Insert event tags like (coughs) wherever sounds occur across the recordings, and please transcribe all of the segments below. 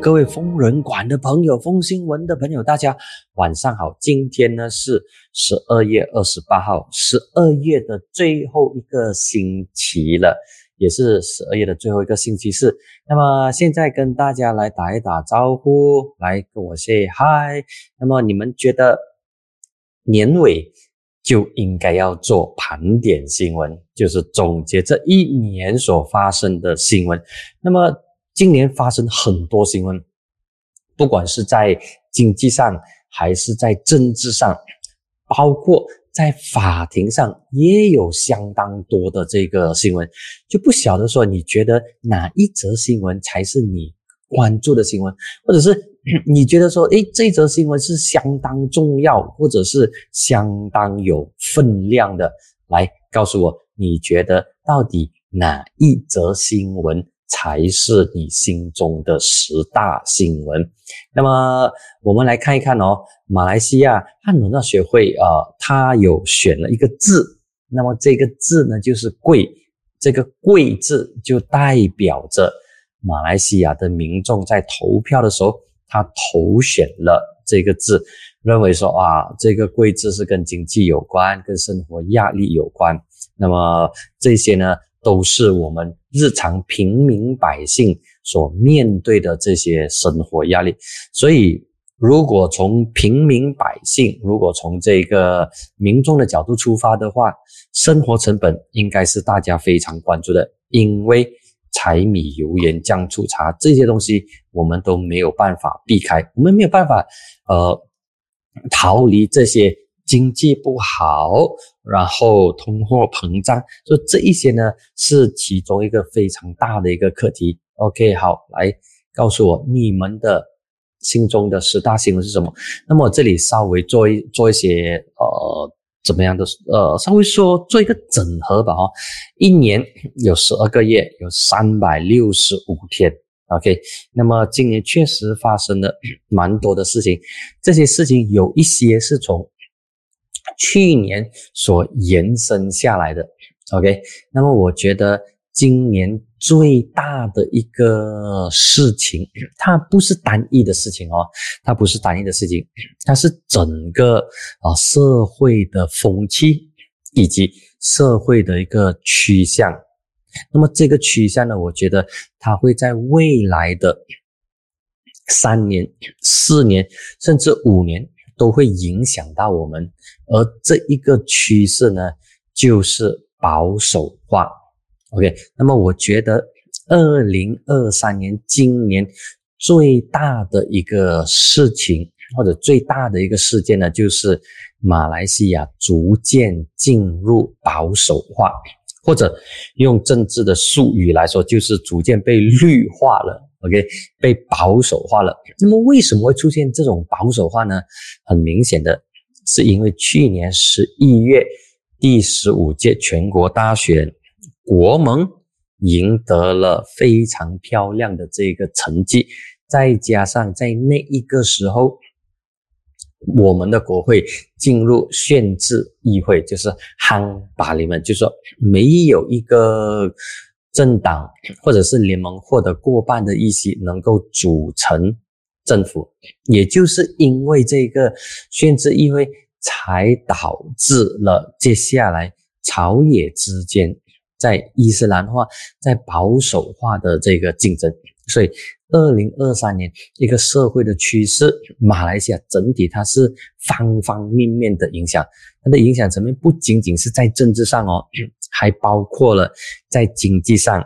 各位疯人馆的朋友、疯新闻的朋友，大家晚上好。今天呢是十二月二十八号，十二月的最后一个星期了，也是十二月的最后一个星期四。那么现在跟大家来打一打招呼，来跟我 say hi。那么你们觉得年尾就应该要做盘点新闻，就是总结这一年所发生的新闻。那么今年发生很多新闻，不管是在经济上还是在政治上，包括在法庭上也有相当多的这个新闻，就不晓得说你觉得哪一则新闻才是你关注的新闻，或者是 (clears throat) 你觉得说，诶，这则新闻是相当重要，或者是相当有分量的，来告诉我，你觉得到底哪一则新闻？才是你心中的十大新闻。那么我们来看一看哦，马来西亚汉文大学会啊，它有选了一个字，那么这个字呢就是“贵”，这个“贵”字就代表着马来西亚的民众在投票的时候，他投选了这个字，认为说啊，这个“贵”字是跟经济有关，跟生活压力有关。那么这些呢？都是我们日常平民百姓所面对的这些生活压力，所以如果从平民百姓，如果从这个民众的角度出发的话，生活成本应该是大家非常关注的，因为柴米油盐酱醋茶这些东西我们都没有办法避开，我们没有办法呃逃离这些。经济不好，然后通货膨胀，所以这一些呢是其中一个非常大的一个课题。OK，好，来告诉我你们的心中的十大新闻是什么？那么这里稍微做一做一些呃怎么样的呃稍微说做一个整合吧哈，一年有十二个月，有三百六十五天。OK，那么今年确实发生了蛮多的事情，这些事情有一些是从。去年所延伸下来的，OK，那么我觉得今年最大的一个事情，它不是单一的事情哦，它不是单一的事情，它是整个啊社会的风气以及社会的一个趋向。那么这个趋向呢，我觉得它会在未来的三年、四年甚至五年。都会影响到我们，而这一个趋势呢，就是保守化。OK，那么我觉得二零二三年今年最大的一个事情，或者最大的一个事件呢，就是马来西亚逐渐进入保守化，或者用政治的术语来说，就是逐渐被绿化了。OK，被保守化了。那么为什么会出现这种保守化呢？很明显的是因为去年十一月第十五届全国大选，国盟赢得了非常漂亮的这个成绩，再加上在那一个时候，我们的国会进入限制议会，就是夯把你们，就是说没有一个。政党或者是联盟获得过半的议席，能够组成政府，也就是因为这个限制议会，才导致了接下来朝野之间在伊斯兰化、在保守化的这个竞争。所以，二零二三年一个社会的趋势，马来西亚整体它是方方面面的影响，它的影响层面不仅仅是在政治上哦。(clears throat) 还包括了在经济上，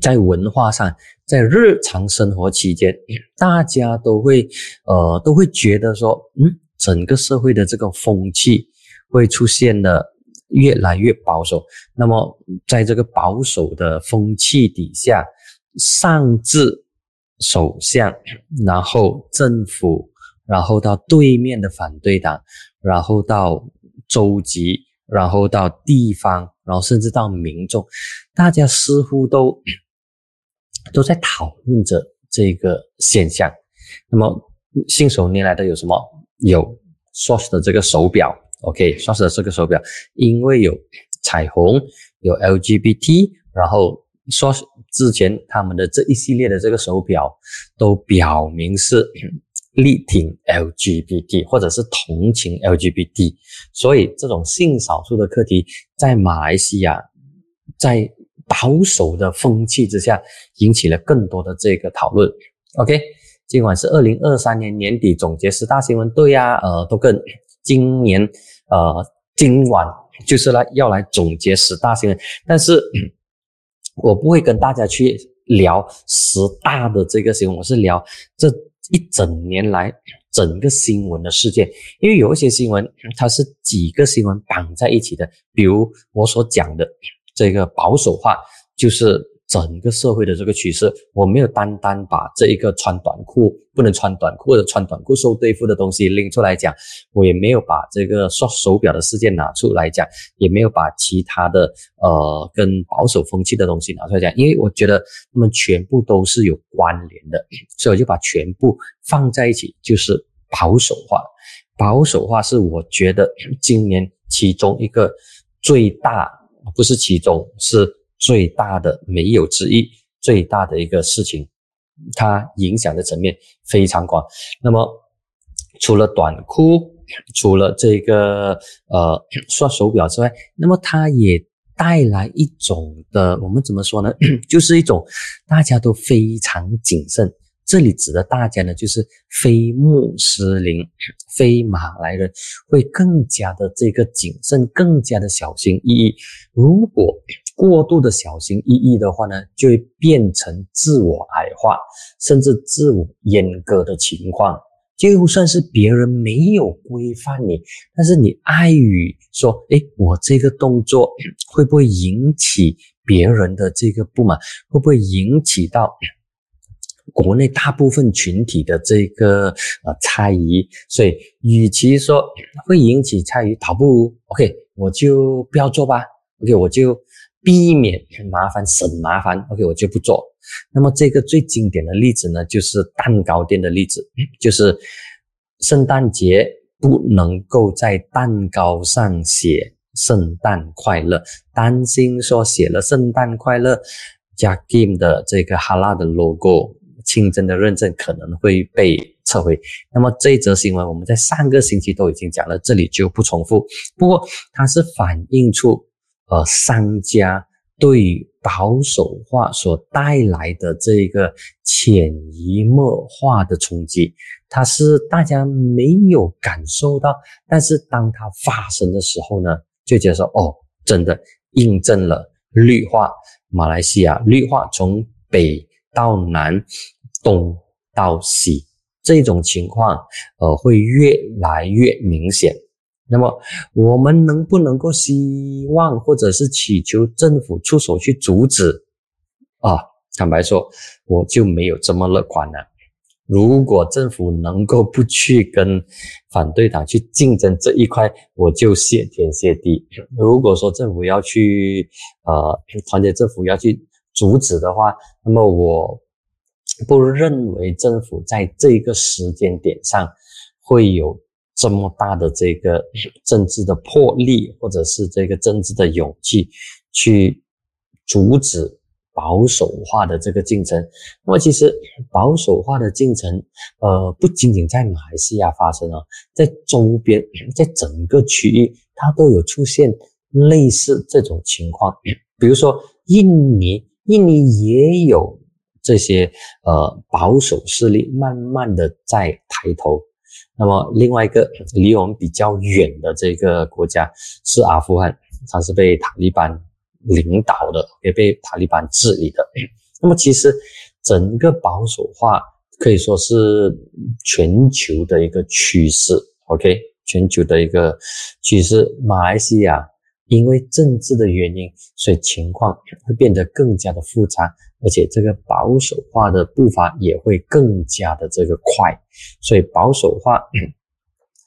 在文化上，在日常生活期间，大家都会呃都会觉得说，嗯，整个社会的这个风气会出现的越来越保守。那么，在这个保守的风气底下，上至首相，然后政府，然后到对面的反对党，然后到州级，然后到地方。然后甚至到民众，大家似乎都都在讨论着这个现象。那么信手拈来的有什么？有 Swatch 的这个手表，OK，Swatch 的这个手表，因为有彩虹，有 LGBT，然后说之前他们的这一系列的这个手表都表明是 (clears throat) 力挺 LGBT 或者是同情 LGBT，所以这种性少数的课题在马来西亚在保守的风气之下引起了更多的这个讨论。OK，今晚是二零二三年年底总结十大新闻，对呀，呃，都跟今年呃今晚就是来要来总结十大新闻，但是。我不会跟大家去聊十大的这个新闻，我是聊这一整年来整个新闻的事件，因为有一些新闻它是几个新闻绑在一起的，比如我所讲的这个保守化，就是。整个社会的这个趋势，我没有单单把这一个穿短裤不能穿短裤或者穿短裤受对付的东西拎出来讲，我也没有把这个刷手表的事件拿出来讲，也没有把其他的呃跟保守风气的东西拿出来讲，因为我觉得他们全部都是有关联的，(coughs) 所以我就把全部放在一起，就是保守化。保守化是我觉得今年其中一个最大，不是其中是。最大的没有之一，最大的一个事情，它影响的层面非常广。那么，除了短裤，除了这个呃刷手表之外，那么它也带来一种的，我们怎么说呢？(coughs) 就是一种大家都非常谨慎。这里指的大家呢，就是非穆斯林、非马来人会更加的这个谨慎，更加的小心翼翼。如果过度的小心翼翼的话呢，就会变成自我矮化，甚至自我阉割的情况。就算是别人没有规范你，但是你碍于说，诶，我这个动作会不会引起别人的这个不满？会不会引起到国内大部分群体的这个呃猜疑？所以，与其说会引起猜疑，倒不如 OK，我就不要做吧。OK，我就。避免麻烦，省麻烦。OK，我就不做。那么这个最经典的例子呢，就是蛋糕店的例子，就是圣诞节不能够在蛋糕上写“圣诞快乐”，担心说写了“圣诞快乐”加 Game 的这个哈拉的 logo 清真的认证可能会被撤回。那么这则新闻我们在上个星期都已经讲了，这里就不重复。不过它是反映出。呃，商家对保守化所带来的这个潜移默化的冲击，它是大家没有感受到，但是当它发生的时候呢，就觉得说，哦，真的印证了绿化，马来西亚绿化从北到南，东到西这种情况，呃，会越来越明显。那么我们能不能够希望或者是祈求政府出手去阻止？啊，坦白说，我就没有这么乐观了。如果政府能够不去跟反对党去竞争这一块，我就谢天谢地。如果说政府要去呃团结政府要去阻止的话，那么我不认为政府在这个时间点上会有。这么大的这个政治的魄力，或者是这个政治的勇气，去阻止保守化的这个进程。那么，其实保守化的进程，呃，不仅仅在马来西亚发生啊，在周边，在整个区域，它都有出现类似这种情况。比如说，印尼，印尼也有这些呃保守势力，慢慢的在抬头。那么另外一个离我们比较远的这个国家是阿富汗，它是被塔利班领导的，也被塔利班治理的。那么其实整个保守化可以说是全球的一个趋势，OK，全球的一个趋势。马来西亚因为政治的原因，所以情况会变得更加的复杂。而且这个保守化的步伐也会更加的这个快，所以保守化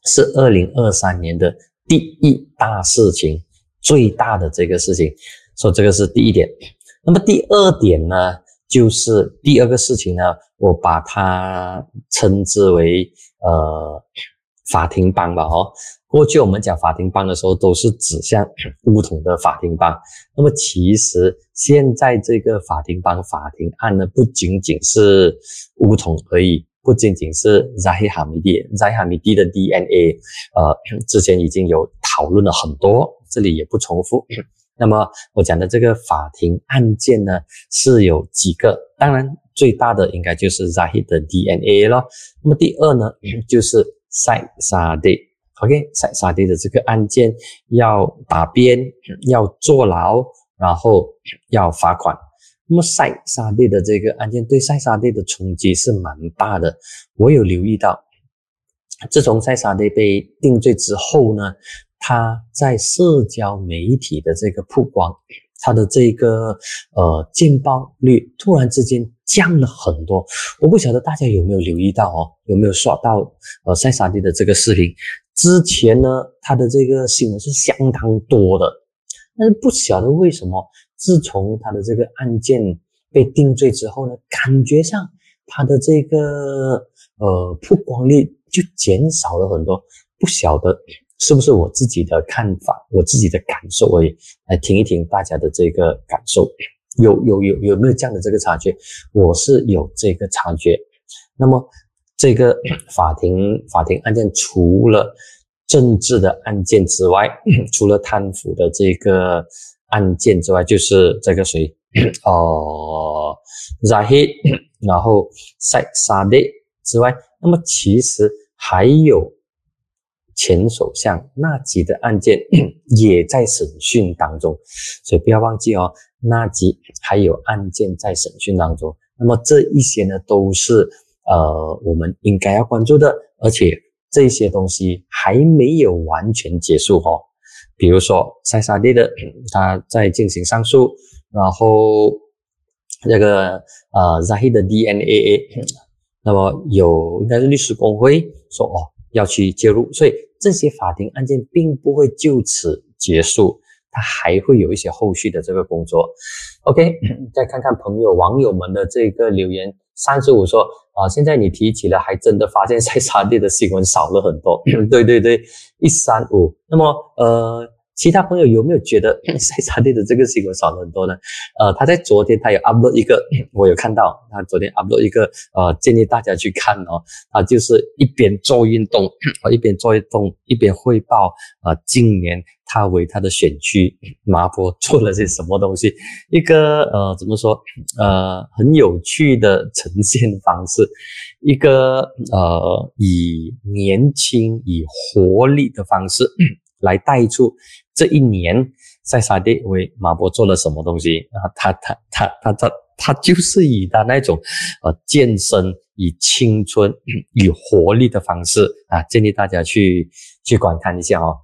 是二零二三年的第一大事情，最大的这个事情，所以这个是第一点。那么第二点呢，就是第二个事情呢，我把它称之为呃法庭帮吧，哦，过去我们讲法庭帮的时候，都是指向 (coughs) 乌统的法庭帮。那么其实现在这个法庭帮法庭案呢，不仅仅是乌统而已，不仅仅是 Zahid Hamidi，Zahid Hamidi 的 DNA，呃，(coughs) 之前已经有讨论了很多，这里也不重复。(coughs) 那么我讲的这个法庭案件呢，是有几个，当然最大的应该就是 Zahi 的 DNA 咯。那么第二呢，就是塞沙地，OK，塞沙地的这个案件要打边，要坐牢，然后要罚款。那么塞沙地的这个案件对塞沙地的冲击是蛮大的。我有留意到，自从塞沙地被定罪之后呢。他在社交媒体的这个曝光，他的这个呃见报率突然之间降了很多。我不晓得大家有没有留意到哦，有没有刷到呃塞萨蒂的这个视频？之前呢，他的这个新闻是相当多的，但是不晓得为什么，自从他的这个案件被定罪之后呢，感觉上他的这个呃曝光率就减少了很多，不晓得。是不是我自己的看法，我自己的感受而已？来听一听大家的这个感受，有有有有没有这样的这个察觉？我是有这个察觉。那么这个法庭法庭案件除了政治的案件之外，(clears throat) 除了贪腐的这个案件之外，就是这个谁？哦，Zahid，然后塞沙迪之外，那么其实还有。前首相纳吉的案件 (clears throat) 也在审讯当中，所以不要忘记哦，纳吉还有案件在审讯当中。那么这一些呢，都是呃我们应该要关注的，而且这些东西还没有完全结束哦。比如说塞萨蒂的他在进行上诉，然后这个呃 Zahid 的 DNA，那么有应该是律师工会说哦要去介入，所以。这些法庭案件并不会就此结束，它还会有一些后续的这个工作。OK，(coughs) 再看看朋友网友们的这个留言，三十五说啊，现在你提起了，还真的发现塞沙地的新闻少了很多。(coughs) 对对对，一三五。那么呃。其他朋友有没有觉得 (laughs) 塞沙蒂的这个新闻少了很多呢？呃，他在昨天他有 upload 一个，(coughs) 我有看到他昨天 upload 一个，呃，建议大家去看哦。他就是一边做运动，(coughs) 一边做运动，一边汇报啊，今年他为他的选区麻坡做了些什么东西，一个呃，怎么说？呃，很有趣的呈现方式，一个呃，以年轻、以活力的方式 (coughs) 来带出。这一年，在沙地为马博做了什么东西啊？他他他他他他就是以他那种呃健身、以青春、以活力的方式啊，建议大家去去观看一下哦。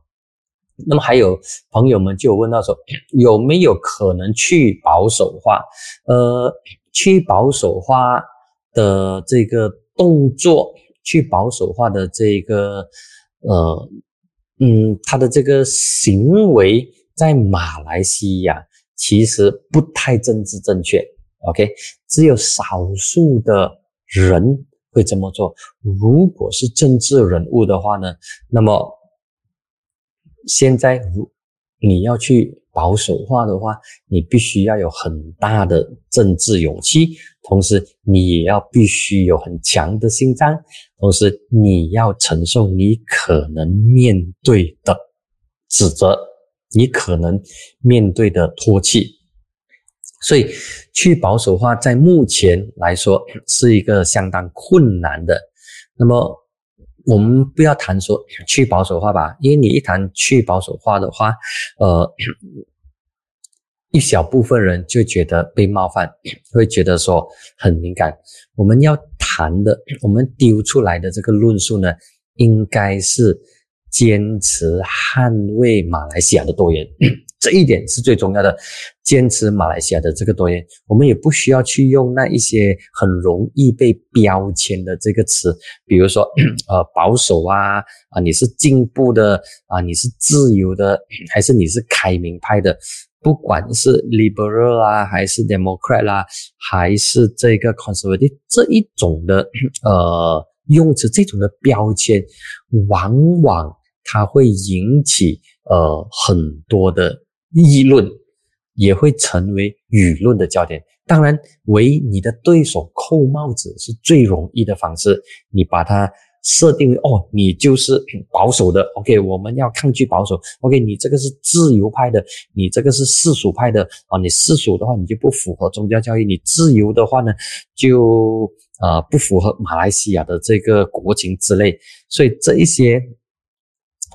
那么还有朋友们就问到说，有没有可能去保守化？呃，去保守化的这个动作，去保守化的这个呃。嗯，他的这个行为在马来西亚其实不太政治正确，OK？只有少数的人会这么做。如果是政治人物的话呢，那么现在如你要去保守化的话，你必须要有很大的政治勇气，同时你也要必须有很强的心脏。同时，你要承受你可能面对的指责，你可能面对的唾弃，所以去保守化在目前来说是一个相当困难的。那么，我们不要谈说去保守化吧，因为你一谈去保守化的话，呃。一小部分人就觉得被冒犯，(coughs) 会觉得说很敏感。我们要谈的，我们丢出来的这个论述呢，应该是坚持捍卫马来西亚的多元，这一点是最重要的。坚持马来西亚的这个多元，我们也不需要去用那一些很容易被标签的这个词，比如说 (clears throat) 呃保守啊啊，你是进步的啊，你是自由的，还是你是开明派的？不管是 liberal 啊，还是 democrat 啦，还是这个 conservative 这一种的呃用词这种的标签，往往它会引起呃很多的议论，也会成为舆论的焦点。当然，为你的对手扣帽子是最容易的方式，你把它。设定为哦，你就是保守的，OK，我们要抗拒保守，OK，你这个是自由派的，你这个是世俗派的啊，你世俗的话，你就不符合宗教教育；你自由的话呢，就呃不符合马来西亚的这个国情之类。所以这一些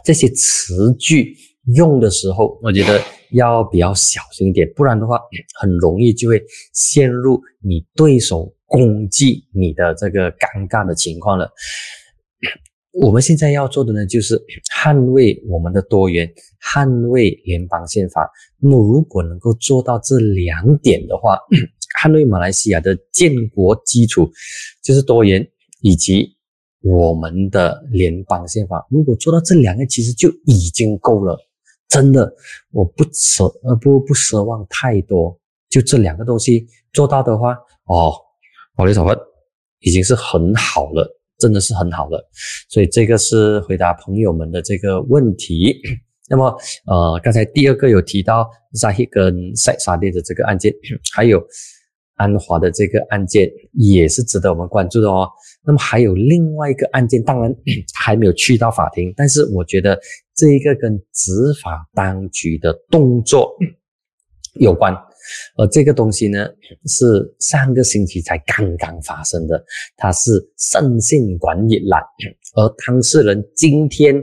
这些词句用的时候，我觉得要比较小心一点，不然的话，很容易就会陷入你对手攻击你的这个尴尬的情况了。(coughs) 我们现在要做的呢，就是捍卫我们的多元，捍卫联邦宪法。那么，如果能够做到这两点的话，(coughs) 捍卫马来西亚的建国基础就是多元以及我们的联邦宪法。如果做到这两个，其实就已经够了。真的，我不奢呃不不奢望太多，就这两个东西做到的话，哦，保利小芬已经是很好了。真的是很好了，所以这个是回答朋友们的这个问题。(coughs) 那么，呃，刚才第二个有提到沙希跟塞沙利的这个案件，(coughs) 还有安华的这个案件，也是值得我们关注的哦。那么还有另外一个案件，当然 (coughs) 还没有去到法庭，但是我觉得这一个跟执法当局的动作有关。而这个东西呢，是上个星期才刚刚发生的，它是圣信管理栏，而当事人今天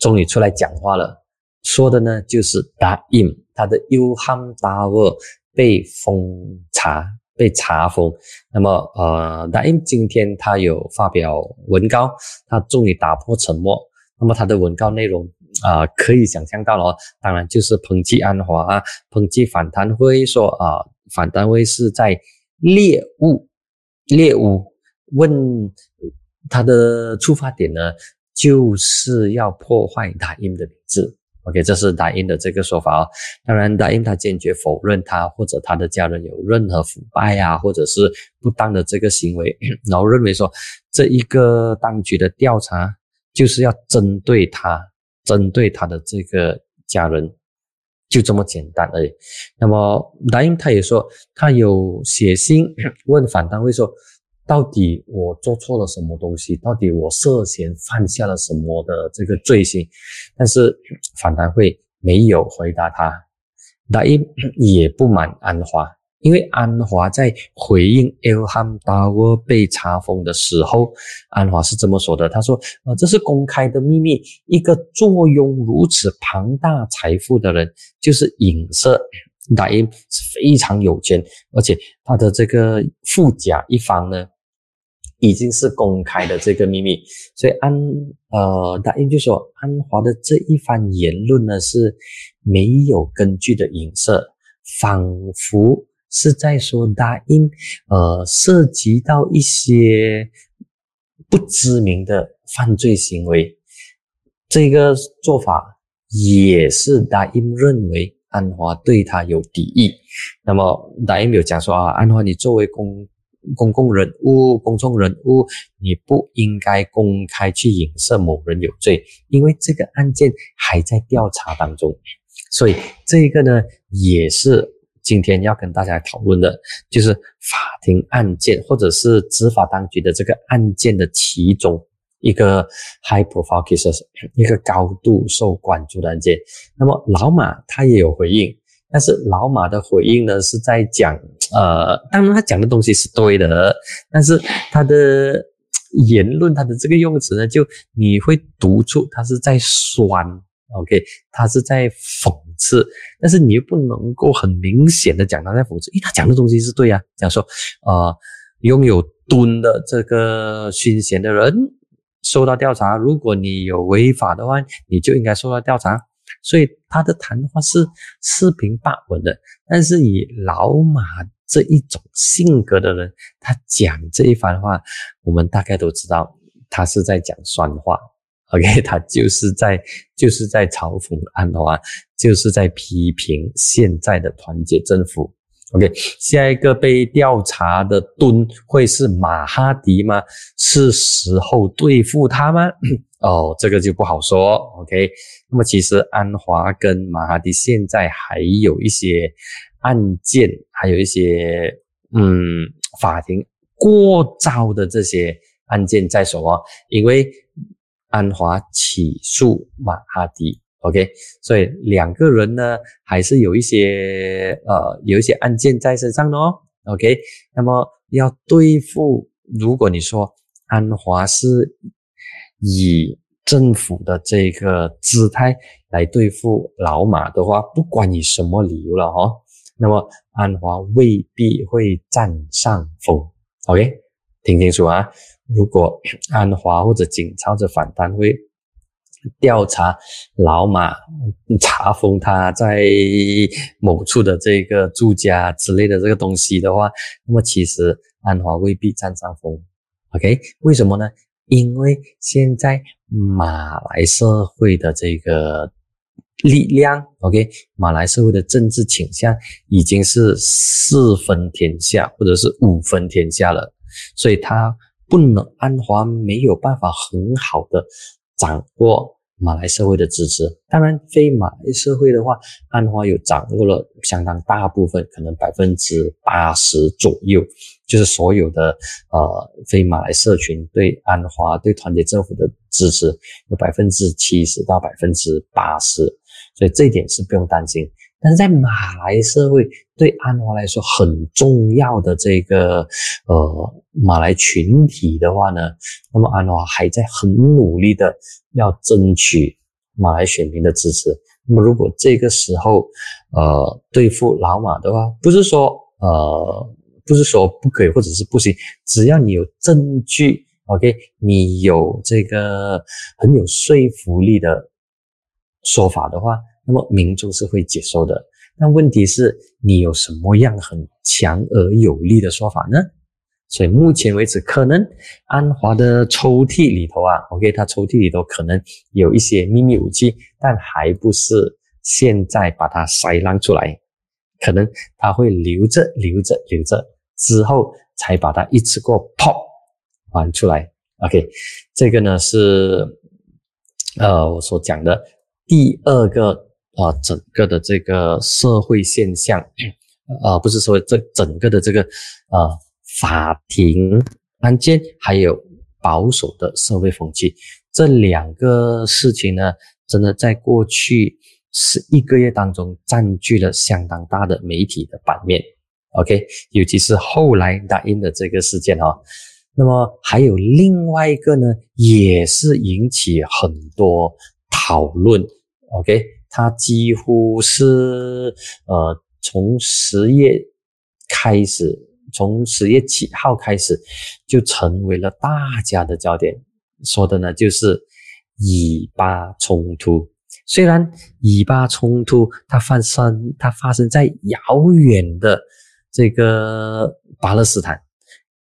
终于出来讲话了，说的呢就是答应他的 U 汉 Tower 被封查、被查封。那么，呃，答应今天他有发表文告，他终于打破沉默。那么他的文告内容。啊，可以想象到了，当然就是抨击安华啊，抨击反贪会说啊，反贪会是在猎物，猎物问他的出发点呢，就是要破坏达英的名字。OK，这是达英的这个说法哦。当然，达英他坚决否认他或者他的家人有任何腐败啊，或者是不当的这个行为，(coughs) 然后认为说这一个当局的调查就是要针对他。针对他的这个家人，就这么简单而已。那么达英他也说，他有写信 (laughs) 问反单位说，到底我做错了什么东西？到底我涉嫌犯下了什么的这个罪行？但是反单会没有回答他，达英也不满安华。因为安华在回应 Elham Tower 被查封的时候，安华是这么说的：“他说，呃，这是公开的秘密。一个坐拥如此庞大财富的人，就是影射 Daim 是非常有钱，而且他的这个富甲一方呢，已经是公开的这个秘密。所以安呃 Daim 就说，安华的这一番言论呢是没有根据的影射，仿佛。”是在说答应，呃，涉及到一些不知名的犯罪行为，这个做法也是答应认为安华对他有敌意。那么答应有讲说啊，安华你作为公公共人物、公众人物，你不应该公开去影射某人有罪，因为这个案件还在调查当中，所以这个呢也是。今天要跟大家讨论的，就是法庭案件或者是执法当局的这个案件的其中一个 high profile cases，一个高度受关注的案件。那么老马他也有回应，但是老马的回应呢是在讲，呃，当然他讲的东西是对的，但是他的言论他的这个用词呢，就你会读出他是在酸，OK，他是在讽。是，但是你又不能够很明显的讲他在讽刺，因为他讲的东西是对啊。讲说，呃，拥有吨的这个军衔的人受到调查，如果你有违法的话，你就应该受到调查。所以他的谈话是四平八稳的。但是以老马这一种性格的人，他讲这一番话，我们大概都知道，他是在讲酸话。OK，(laughs) 他就是在就是在嘲讽安华，就是在批评现在的团结政府。OK，下一个被调查的敦会是马哈迪吗？是时候对付他吗？(coughs) 哦，这个就不好说。OK，那么其实安华跟马哈迪现在还有一些案件，还有一些嗯法庭过招的这些案件在手啊，因为安华起诉马哈迪。OK，所以两个人呢，还是有一些呃，有一些案件在身上的哦。OK，那么要对付，如果你说安华是以政府的这个姿态来对付老马的话，不管你什么理由了哈，那么安华未必会占上风。OK，听清楚啊，如果安华或者警察或者反贪会。调查老马，查封他在某处的这个住家之类的这个东西的话，那么其实安华未必占上风。OK，为什么呢？因为现在马来社会的这个力量，OK，马来社会的政治倾向已经是四分天下或者是五分天下了，所以他不能安华没有办法很好的掌握。马来社会的支持，当然非马来社会的话，安华有掌握了相当大部分，可能百分之八十左右，就是所有的呃非马来社群对安华对团结政府的支持有百分之七十到百分之八十，所以这一点是不用担心。但是在马来社会对安华来说很重要的这个呃马来群体的话呢，那么安华还在很努力的要争取马来选民的支持。那么如果这个时候呃对付老马的话，不是说呃不是说不可以或者是不行，只要你有证据，OK，你有这个很有说服力的说法的话。那么民众是会接受的，但问题是你有什么样很强而有力的说法呢？所以目前为止，可能安华的抽屉里头啊，OK，他抽屉里头可能有一些秘密武器，但还不是现在把它筛浪出来，可能他会留着留着留着，之后才把它一次过 pop 完出来。OK，这个呢是呃我所讲的第二个。啊，整个的这个社会现象，(clears throat) 啊，不是说这整个的这个呃法庭案件，还有保守的社会风气，这两个事情呢，真的在过去十一个月当中占据了相当大的媒体的版面。OK，尤其是后来打印的这个事件哈，那么还有另外一个呢，也是引起很多讨论。OK。它几乎是呃，从十月开始，从十月七号开始，就成为了大家的焦点。说的呢，就是以巴冲突。虽然以巴冲突它发生，它发生在遥远的这个巴勒斯坦，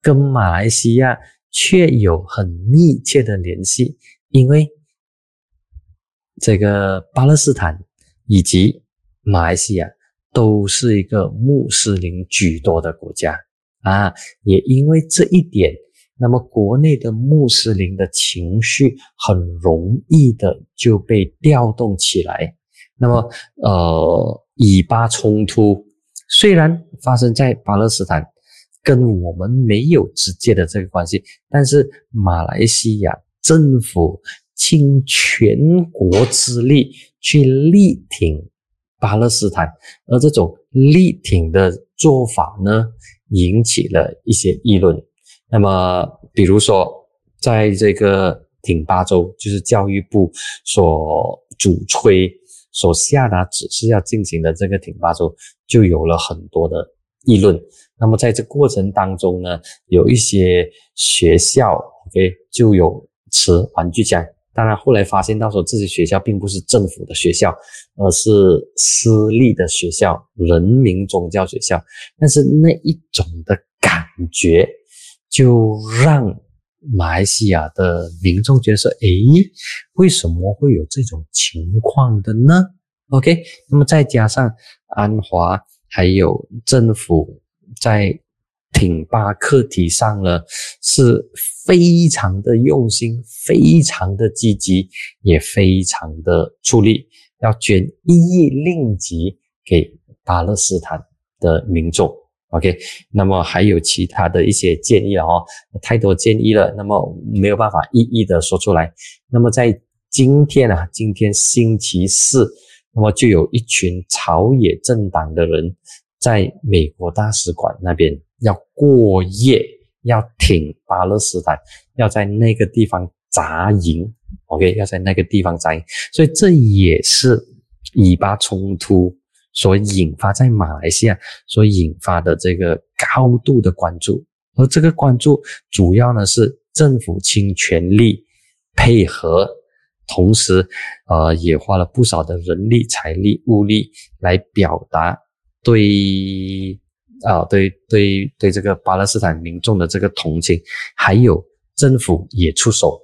跟马来西亚却有很密切的联系，因为。这个巴勒斯坦以及马来西亚都是一个穆斯林居多的国家啊，也因为这一点，那么国内的穆斯林的情绪很容易的就被调动起来。那么，呃，以巴冲突虽然发生在巴勒斯坦，跟我们没有直接的这个关系，但是马来西亚政府。倾全国之力去力挺巴勒斯坦，而这种力挺的做法呢，引起了一些议论。那么，比如说，在这个挺巴州，就是教育部所主催、所下达指示要进行的这个挺巴州，就有了很多的议论。那么，在这过程当中呢，有一些学校，OK，就有持玩具枪。当然，后来发现，到时候这些学校并不是政府的学校，而是私立的学校、人民宗教学校。但是那一种的感觉，就让马来西亚的民众觉得说：“诶，为什么会有这种情况的呢？”OK，那么再加上安华还有政府在挺巴课题上呢，是非常的用心，非常的积极，也非常的出力，要捐一亿令吉给巴勒斯坦的民众。OK，那么还有其他的一些建议哦，太多建议了，那么没有办法一一的说出来。那么在今天啊，今天星期四，那么就有一群朝野政党的人在美国大使馆那边要过夜，要挺巴勒斯坦，要在那个地方扎营。OK，要在那个地方扎营，所以这也是以巴冲突。所引发在马来西亚所引发的这个高度的关注，而这个关注主要呢是政府倾全力配合，同时呃也花了不少的人力、财力、物力来表达对啊对对对这个巴勒斯坦民众的这个同情，还有政府也出手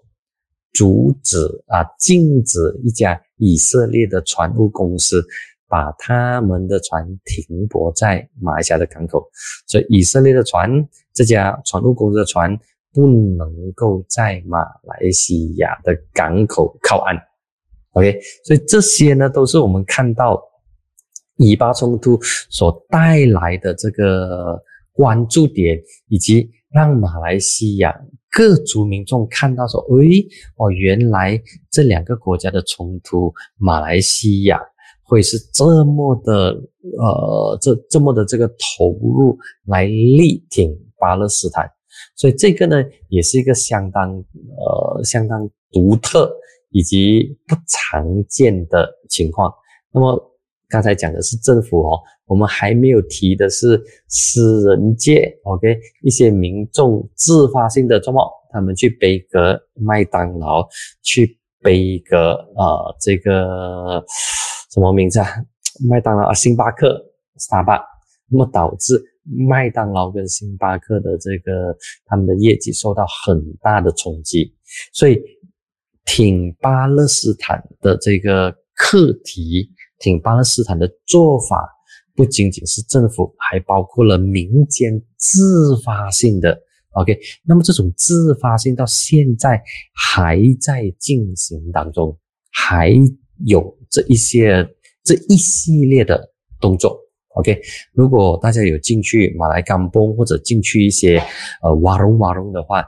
阻止啊禁止一家以色列的船务公司。把他们的船停泊在马来西亚的港口，所以以色列的船，这家船务公司的船不能够在马来西亚的港口靠岸。OK，所以这些呢，都是我们看到以巴冲突所带来的这个关注点，以及让马来西亚各族民众看到说，诶，哦，原来这两个国家的冲突，马来西亚。会是这么的，呃，这这么的这个投入来力挺巴勒斯坦，所以这个呢，也是一个相当呃相当独特以及不常见的情况。那么刚才讲的是政府哦，我们还没有提的是私人界，OK，一些民众自发性的状况，他们去背个麦当劳，去背个呃这个。什么名字啊？麦当劳啊，星巴克、沙巴，那么导致麦当劳跟星巴克的这个他们的业绩受到很大的冲击。所以，挺巴勒斯坦的这个课题，挺巴勒斯坦的做法，不仅仅是政府，还包括了民间自发性的。OK，那么这种自发性到现在还在进行当中，还。有这一些这一系列的动作，OK。如果大家有进去马来甘崩或者进去一些呃瓦隆瓦隆的话，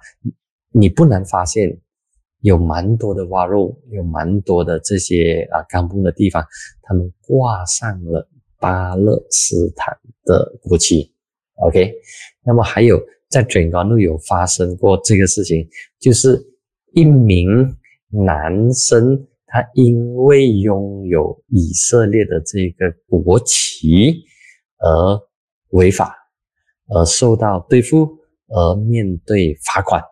你不难发现有蛮多的挖肉，有蛮多的这些啊甘崩的地方，他们挂上了巴勒斯坦的国旗，OK。那么还有在整个路有发生过这个事情，就是一名男生。他因为拥有以色列的这个国旗而违法，而受到对付，而面对罚款。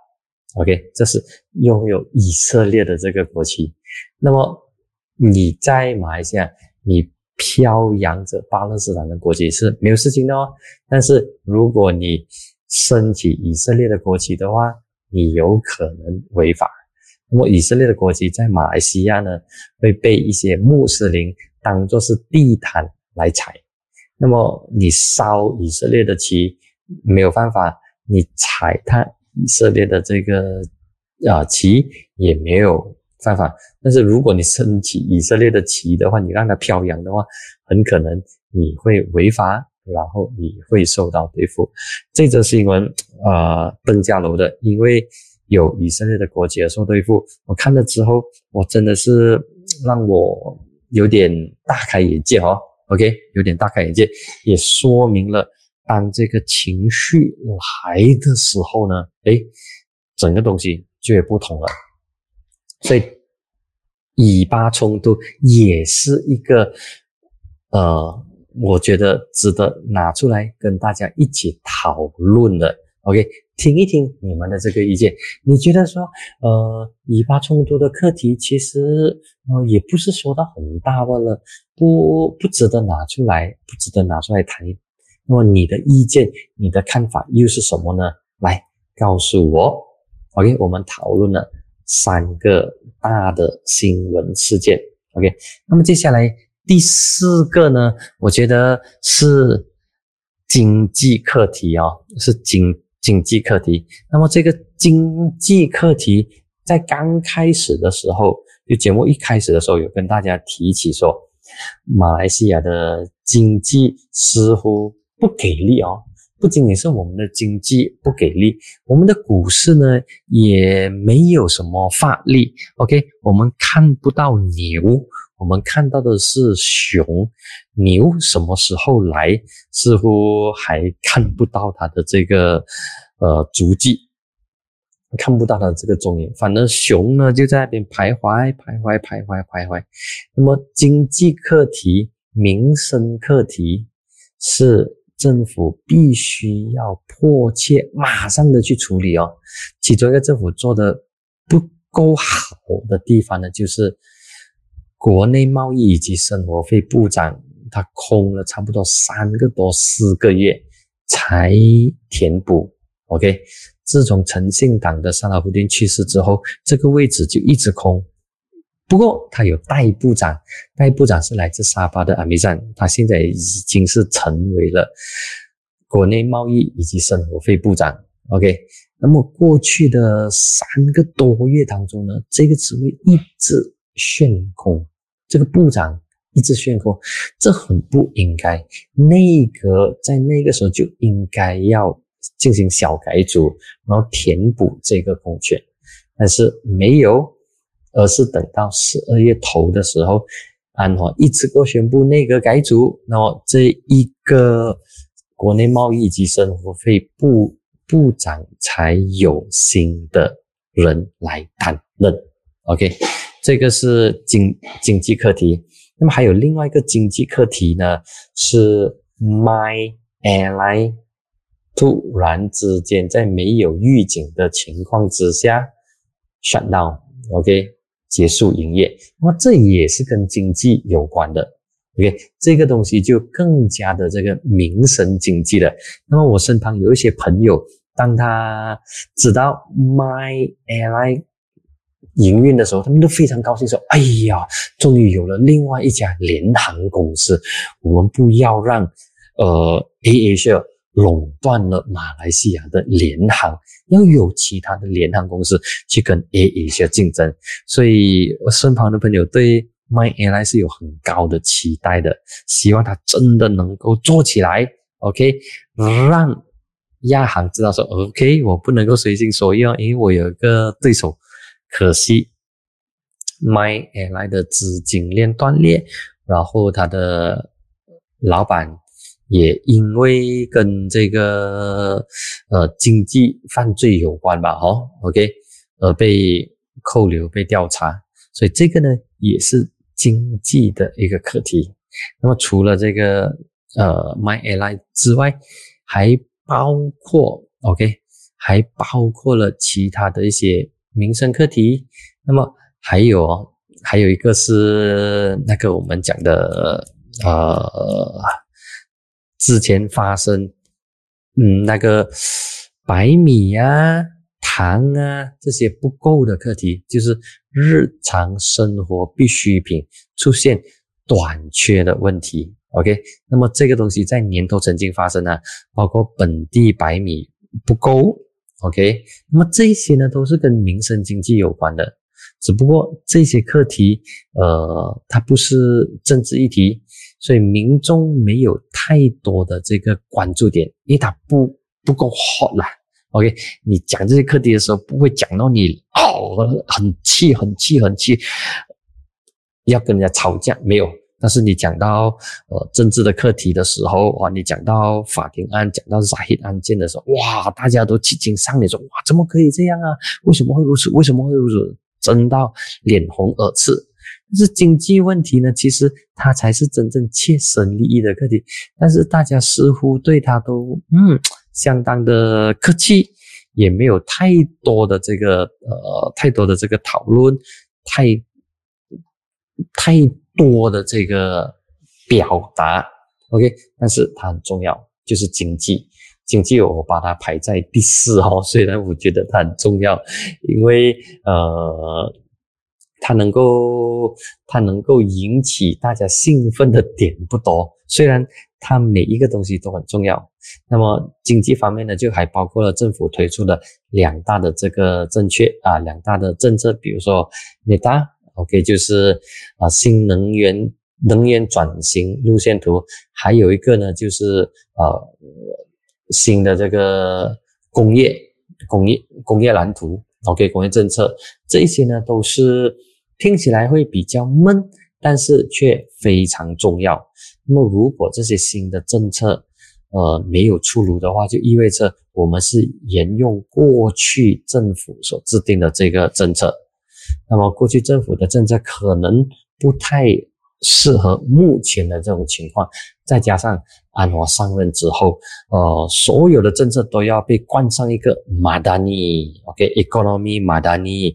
OK，这是拥有以色列的这个国旗。那么你在马来西亚，你飘扬着巴勒斯坦的国旗是没有事情的哦。但是如果你升起以色列的国旗的话，你有可能违法。那么以色列的国旗在马来西亚呢，会被一些穆斯林当作是地毯来踩。那么你烧以色列的旗没有办法，你踩它以色列的这个啊旗也没有犯法。但是如果你升起以色列的旗的话，你让它飘扬的话，很可能你会违法，然后你会受到对付。这则新闻啊，登嘉楼的，因为。有以色列的国旗而受对付，我看了之后，我真的是让我有点大开眼界哦。OK，有点大开眼界，也说明了当这个情绪来的时候呢，诶，整个东西就也不同了。所以以巴冲突也是一个呃，我觉得值得拿出来跟大家一起讨论的。OK，听一听你们的这个意见。你觉得说，呃，以巴冲突的课题其实呃也不是说到很大罢了，不不值得拿出来，不值得拿出来谈。那么你的意见、你的看法又是什么呢？来告诉我。OK，我们讨论了三个大的新闻事件。OK，那么接下来第四个呢，我觉得是经济课题哦，是经经济课题。那么这个经济课题在刚开始的时候，就节目一开始的时候，有跟大家提起说，马来西亚的经济似乎不给力哦。不仅仅是我们的经济不给力，我们的股市呢也没有什么发力。OK，我们看不到牛，我们看到的是熊。牛什么时候来，似乎还看不到它的这个呃足迹，看不到它这个踪影。反正熊呢就在那边徘徊、徘徊、徘徊、徘徊。那么经济课题、民生课题是。政府必须要迫切、马上的去处理哦。其中一个政府做的不够好的地方呢，就是国内贸易以及生活费部长他空了差不多三个多四个月才填补。OK，自从诚信党的沙拉胡丁去世之后，这个位置就一直空。不过，他有代部长，代部长是来自沙巴的阿米赞，他现在已经是成为了国内贸易以及生活费部长。OK，那么过去的三个多月当中呢，这个职位一直悬空，这个部长一直悬空，这很不应该。内阁在那个时候就应该要进行小改组，然后填补这个空缺，但是没有。而是等到十二月头的时候，安华一次过宣布内阁改组，那么这一个国内贸易及生活费部部长才有新的人来担任。OK，这个是经经济课题。那么还有另外一个经济课题呢，是 My Airline 突然之间在没有预警的情况之下 shut down。OK。结束营业，那么这也是跟经济有关的。OK，这个东西就更加的这个民生经济了。那么我身旁有一些朋友，当他知道 My Airline 营运的时候，他们都非常高兴，说：“哎呀，终于有了另外一家联航公司，我们不要让呃 AAS。”垄断了马来西亚的联航，要有其他的联航公司去跟 A A 些竞争，所以我身旁的朋友对 My Airline 是有很高的期待的，希望它真的能够做起来，OK，让亚航知道说 OK，我不能够随心所欲，因为我有一个对手，可惜 My Airline 的资金链断裂，然后他的老板。也因为跟这个呃经济犯罪有关吧，哦 o k 而被扣留、被调查，所以这个呢也是经济的一个课题。那么除了这个呃 My Airline 之外，还包括 OK，还包括了其他的一些民生课题。那么还有哦还有一个是那个我们讲的呃。之前发生，嗯，那个白米啊、糖啊这些不够的课题，就是日常生活必需品出现短缺的问题。OK，那么这个东西在年头曾经发生啊，包括本地白米不够。OK，那么这些呢都是跟民生经济有关的，只不过这些课题，呃，它不是政治议题。所以民众没有太多的这个关注点，因为他不不够 hot 啦。OK，你讲这些课题的时候，不会讲到你哦很气、很气、很气，要跟人家吵架没有。但是你讲到呃政治的课题的时候啊，你讲到法庭案、讲到 Zahid 案件的时候，哇，大家都气惊上脸，说哇怎么可以这样啊？为什么会如此？为什么会如此？争到脸红耳赤。但是经济问题呢，其实它才是真正切身利益的课题。但是大家似乎对它都嗯相当的客气，也没有太多的这个呃太多的这个讨论，太太多的这个表达。OK，但是它很重要，就是经济。经济我把它排在第四号，虽然我觉得它很重要，因为呃。它能够，它能够引起大家兴奋的点不多。虽然它每一个东西都很重要。那么经济方面呢，就还包括了政府推出的两大的这个正确啊，两大的政策，比如说 NETA，OK，就是啊新能源能源转型路线图，还有一个呢就是呃新的这个工业工业工业蓝图，OK，工业政策，这一些呢都是听起来会比较闷。但是却非常重要。那么，如果这些新的政策，呃，没有出炉的话，就意味着我们是沿用过去政府所制定的这个政策。那么，过去政府的政策可能不太。适合目前的这种情况，再加上安华上任之后，呃，所有的政策都要被冠上一个马达尼，OK，economy 马达尼，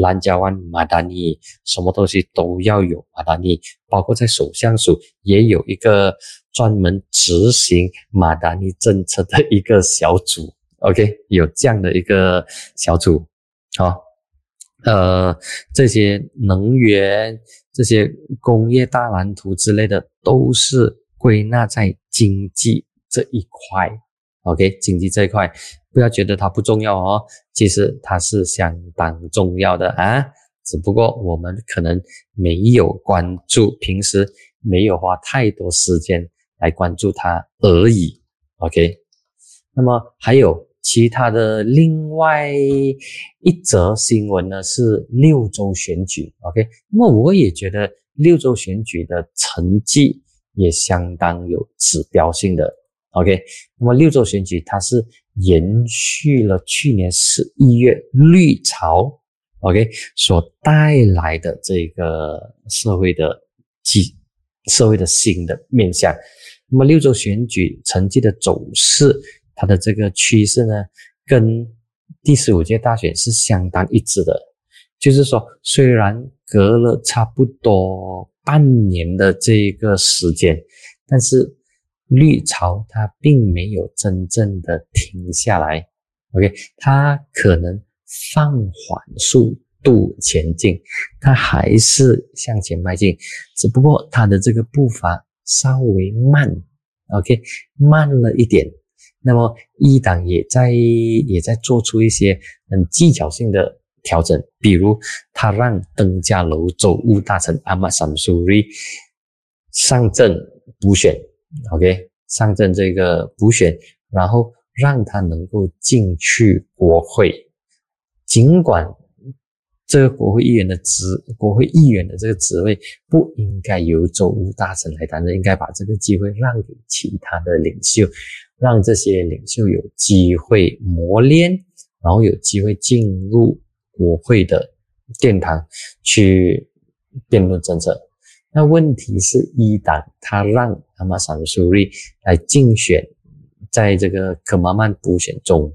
兰加湾马达尼，什么东西都要有马达尼，包括在首相署也有一个专门执行马达尼政策的一个小组，OK，有这样的一个小组，好，呃，这些能源。这些工业大蓝图之类的都是归纳在经济这一块，OK，经济这一块不要觉得它不重要哦，其实它是相当重要的啊，只不过我们可能没有关注，平时没有花太多时间来关注它而已，OK，那么还有。其他的另外一则新闻呢是六州选举，OK，那么我也觉得六州选举的成绩也相当有指标性的，OK，那么六州选举它是延续了去年十一月绿潮，OK 所带来的这个社会的基社会的新的面向，那么六州选举成绩的走势。它的这个趋势呢，跟第十五届大选是相当一致的，就是说，虽然隔了差不多半年的这个时间，但是绿潮它并没有真正的停下来，OK，它可能放缓速度前进，它还是向前迈进，只不过它的这个步伐稍微慢，OK，慢了一点。那么一党也在也在做出一些很技巧性的调整，比如他让登嘉楼州务大臣阿玛萨姆苏瑞上阵补选，OK，上阵这个补选，然后让他能够进去国会，尽管这个国会议员的职，国会议员的这个职位不应该由州务大臣来担任，应该把这个机会让给其他的领袖。让这些领袖有机会磨练，然后有机会进入国会的殿堂去辩论政策。那问题是一党他让阿马萨苏瑞来竞选，在这个可马曼补选中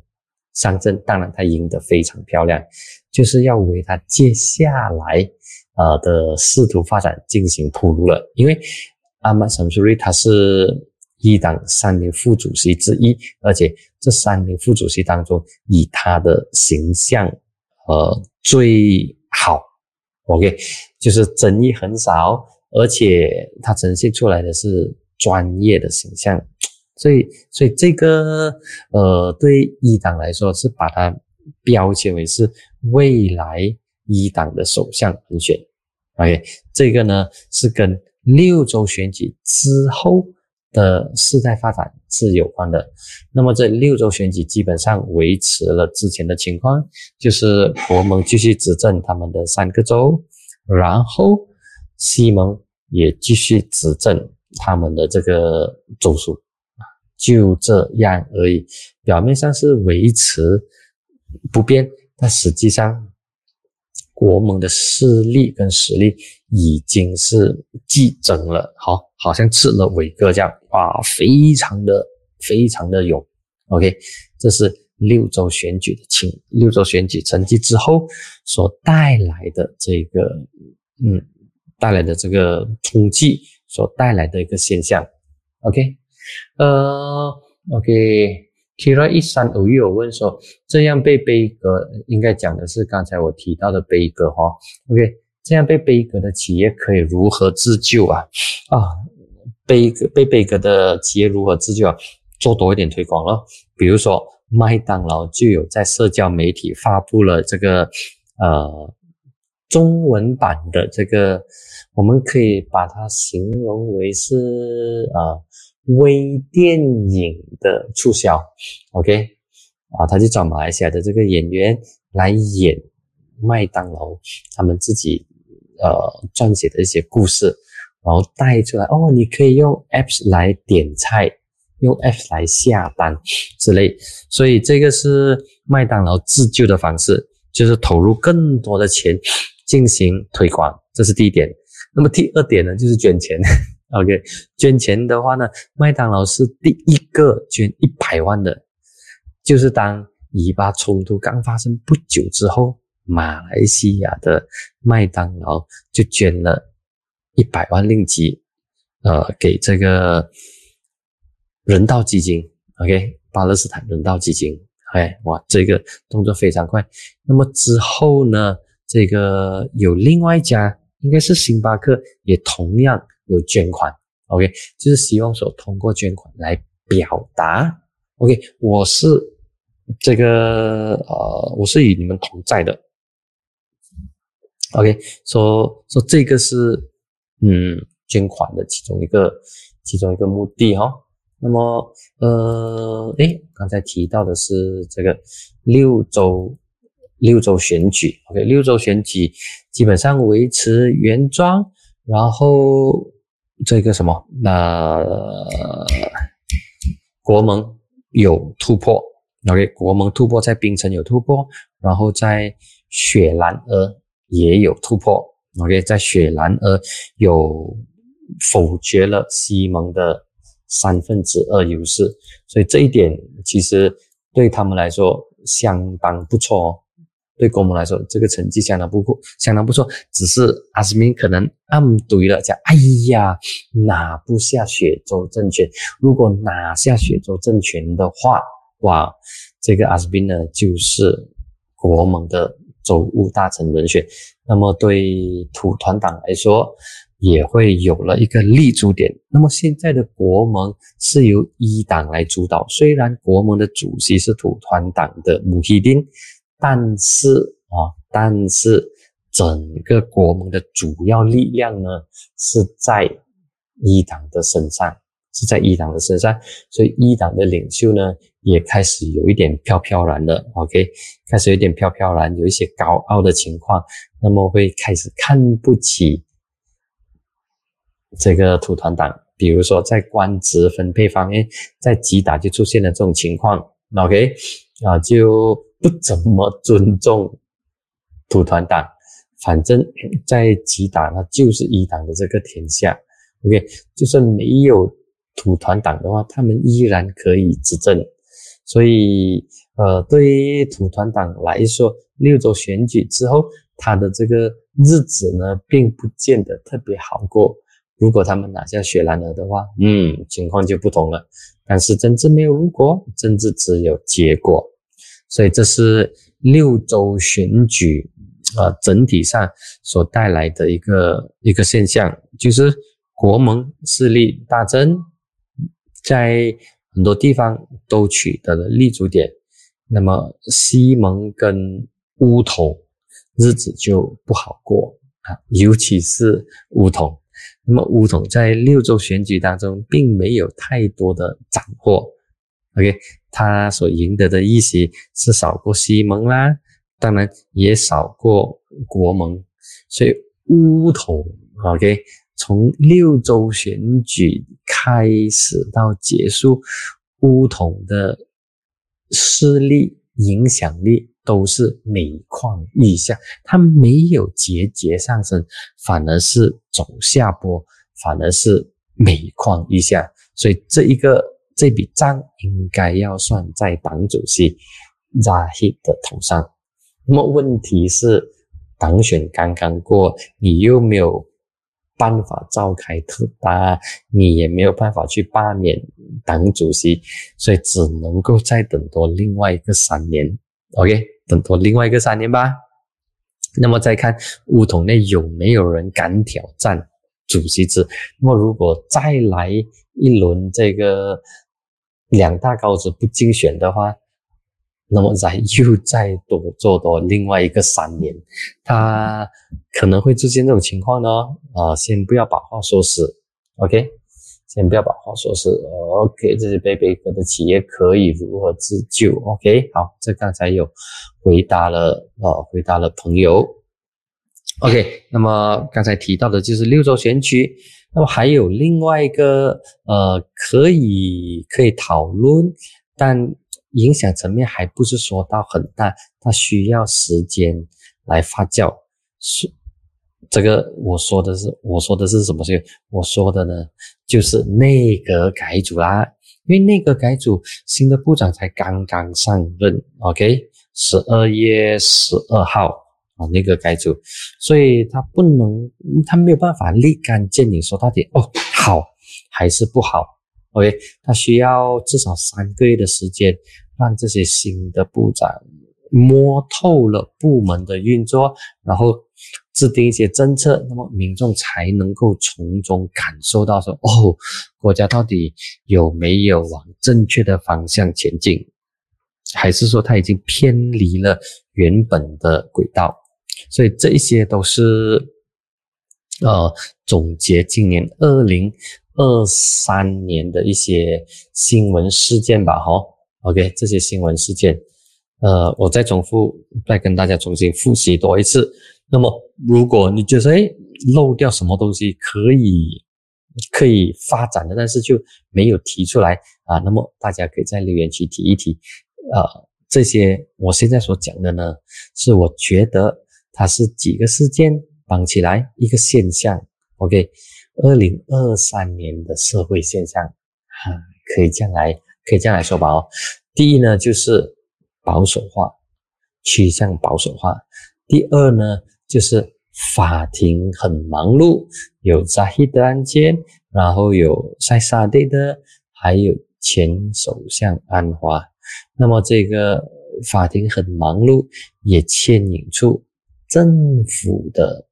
上阵，当然他赢得非常漂亮，就是要为他接下来呃的仕途发展进行铺路了。因为阿马萨苏瑞他是。一党三名副主席之一，而且这三名副主席当中，以他的形象呃最好，OK，就是争议很少，而且他呈现出来的是专业的形象，所以所以这个呃对一党来说是把它标签为是未来一党的首相人选，OK，这个呢是跟六州选举之后。的世代发展是有关的。那么这六州选举基本上维持了之前的情况，就是国盟继续执政他们的三个州，然后西盟也继续执政他们的这个州属，就这样而已。表面上是维持不变，但实际上。国盟的势力跟实力已经是激增了，好，好像吃了伟哥这样，哇，非常的非常的勇。OK，这是六周选举的情，六周选举成绩之后所带来的这个，嗯，带来的这个冲击所带来的一个现象。OK，呃，OK。Kira 一三五有问说，这样被悲歌，应该讲的是刚才我提到的悲歌哈。OK，这样被悲歌的企业可以如何自救啊？啊，贝格贝贝格的企业如何自救啊，做多一点推广了。比如说麦当劳就有在社交媒体发布了这个呃中文版的这个，我们可以把它形容为是呃微电影的促销，OK 啊，他就找马来西亚的这个演员来演麦当劳他们自己。呃，撰写的一些故事，然后带出来哦，你可以用 apps 来点菜，用 apps 来下单之类，所以这个是麦当劳自救的方式，就是投入更多的钱进行推广，这是第一点。那么第二点呢，就是捐钱。(laughs) OK，捐钱的话呢，麦当劳是第一个捐一百万的，就是当以巴冲突刚发生不久之后。马来西亚的麦当劳就捐了一百万令吉，呃，给这个人道基金，OK，巴勒斯坦人道基金，，OK，，哇，这个动作非常快。那么之后呢，这个有另外一家，应该是星巴克，也同样有捐款，OK，就是希望说通过捐款来表达，OK，我是这个呃，我是与你们同在的。OK，说说这个是嗯捐款的其中一个其中一个目的哈。那么呃，诶，刚才提到的是这个六州六州选举，OK，六州选举基本上维持原状，然后这个什么那国盟有突破，OK，国盟突破在冰城有突破，然后在雪兰莪。也有突破，OK，在雪兰莪有否决了西蒙的三分之二优势，所以这一点其实对他们来说相当不错哦。对国盟来说，这个成绩相当不错，相当不错。只是阿斯敏可能暗怼了，讲：“哎呀，拿不下雪州政权。如果拿下雪州政权的话，哇，这个阿斯敏呢就是国盟的。”州务大臣人选，那么对土团党来说也会有了一个立足点。那么现在的国盟是由一党来主导，虽然国盟的主席是土团党的穆希丁，但是啊，但是整个国盟的主要力量呢是在一党的身上。是在一党的身上，所以一党的领袖呢也开始有一点飘飘然了。OK，开始有点飘飘然，有一些高傲的情况，那么会开始看不起这个土团党。比如说在官职分配方面，在吉打就出现了这种情况。OK，啊，就不怎么尊重土团党，反正在吉打那就是一党的这个天下。OK，就算没有。土团党的话，他们依然可以执政，所以呃，对于土团党来说，六州选举之后，他的这个日子呢，并不见得特别好过。如果他们拿下雪兰莪的话，嗯，情况就不同了。但是政治没有如果，政治只有结果，所以这是六州选举呃，整体上所带来的一个一个现象，就是国盟势力大增。在很多地方都取得了立足点，那么西蒙跟乌统日子就不好过啊，尤其是乌统。那么乌统在六州选举当中并没有太多的斩获，OK，他所赢得的议席是少过西蒙啦，当然也少过国盟，所以乌统 OK。从六州选举开始到结束，乌统的势力影响力都是每况愈下，它没有节节上升，反而是走下坡，反而是每况愈下。所以这一个这笔账应该要算在党主席扎希的头上。那么问题是，党选刚刚过，你又没有。办法召开特大，你也没有办法去罢免党主席，所以只能够再等多另外一个三年。OK，等多另外一个三年吧。那么再看乌统内有没有人敢挑战主席制。那么如果再来一轮这个两大高子不竞选的话，那么再又再多做多另外一个三年，他可能会出现这种情况呢。啊，先不要把话说死，OK，先不要把话说死，OK，这些被背锅的企业可以如何自救？OK，好，这刚才有回答了，啊，回答了朋友，OK，那么刚才提到的就是六州选举，那么还有另外一个呃，可以可以讨论，但。影响层面还不是说到很大，它需要时间来发酵。是这个我说的是我说的是什么？事我说的呢，就是内阁改组啦。因为内阁改组，新的部长才刚刚上任，OK，十二月十二号啊，内阁改组，所以他不能，他没有办法立竿见影说到底哦，好还是不好。OK，他需要至少三个月的时间，让这些新的部长摸透了部门的运作，然后制定一些政策，那么民众才能够从中感受到说，哦，国家到底有没有往正确的方向前进，还是说他已经偏离了原本的轨道？所以这一些都是呃总结今年二零。二三年的一些新闻事件吧，哈，OK，这些新闻事件，呃，我再重复，再跟大家重新复习多一次。那么，如果你觉得哎漏掉什么东西可以可以发展的，但是就没有提出来啊，那么大家可以在留言区提一提。呃，这些我现在所讲的呢，是我觉得它是几个事件绑起来一个现象，OK。二零二三年的社会现象，哈，可以这样来，可以这样来说吧。哦，第一呢，就是保守化，趋向保守化。第二呢，就是法庭很忙碌，有扎希的案件，然后有塞沙蒂的，还有前首相安华。那么这个法庭很忙碌，也牵引出政府的。